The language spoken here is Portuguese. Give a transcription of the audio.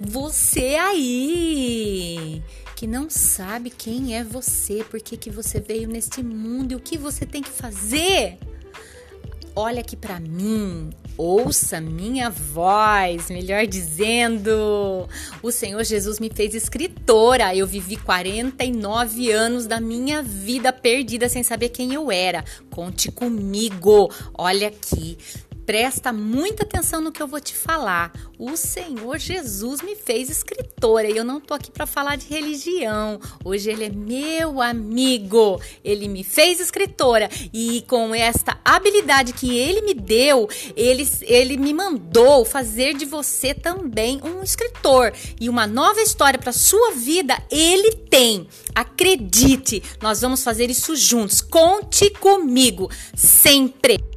Você aí que não sabe quem é você, por que, que você veio neste mundo e o que você tem que fazer. Olha aqui para mim, ouça minha voz, melhor dizendo. O Senhor Jesus me fez escritora. Eu vivi 49 anos da minha vida perdida sem saber quem eu era. Conte comigo. Olha aqui. Presta muita atenção no que eu vou te falar. O Senhor Jesus me fez escritora e eu não tô aqui para falar de religião. Hoje ele é meu amigo. Ele me fez escritora e com esta habilidade que ele me deu, ele, ele me mandou fazer de você também um escritor e uma nova história para sua vida. Ele tem. Acredite, nós vamos fazer isso juntos. Conte comigo sempre.